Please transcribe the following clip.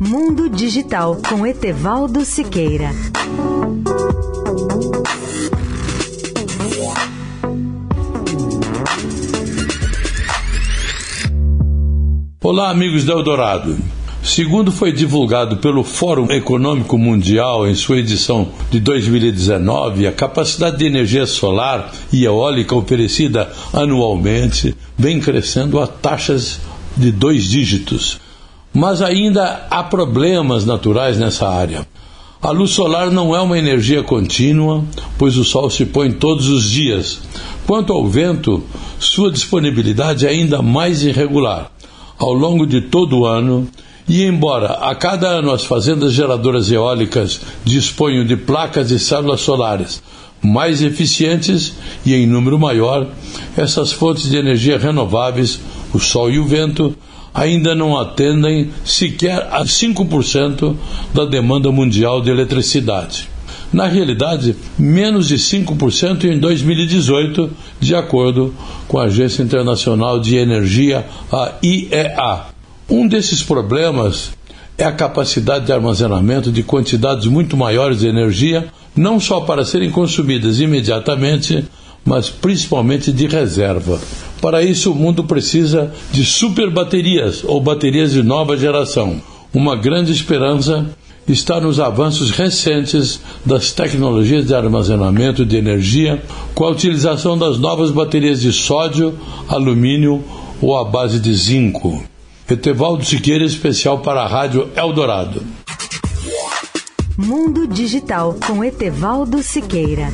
Mundo Digital com Etevaldo Siqueira. Olá, amigos da Eldorado. Segundo foi divulgado pelo Fórum Econômico Mundial em sua edição de 2019, a capacidade de energia solar e eólica oferecida anualmente vem crescendo a taxas de dois dígitos. Mas ainda há problemas naturais nessa área. A luz solar não é uma energia contínua, pois o sol se põe todos os dias. Quanto ao vento, sua disponibilidade é ainda mais irregular. Ao longo de todo o ano, e embora a cada ano as fazendas geradoras eólicas disponham de placas de células solares mais eficientes e em número maior, essas fontes de energia renováveis, o sol e o vento, ainda não atendem sequer a 5% da demanda mundial de eletricidade. Na realidade, menos de 5% em 2018, de acordo com a Agência Internacional de Energia, a IEA. Um desses problemas é a capacidade de armazenamento de quantidades muito maiores de energia, não só para serem consumidas imediatamente, mas principalmente de reserva. Para isso, o mundo precisa de superbaterias ou baterias de nova geração. Uma grande esperança está nos avanços recentes das tecnologias de armazenamento de energia com a utilização das novas baterias de sódio, alumínio ou à base de zinco. Etevaldo Siqueira, especial para a Rádio Eldorado. Mundo Digital com Etevaldo Siqueira.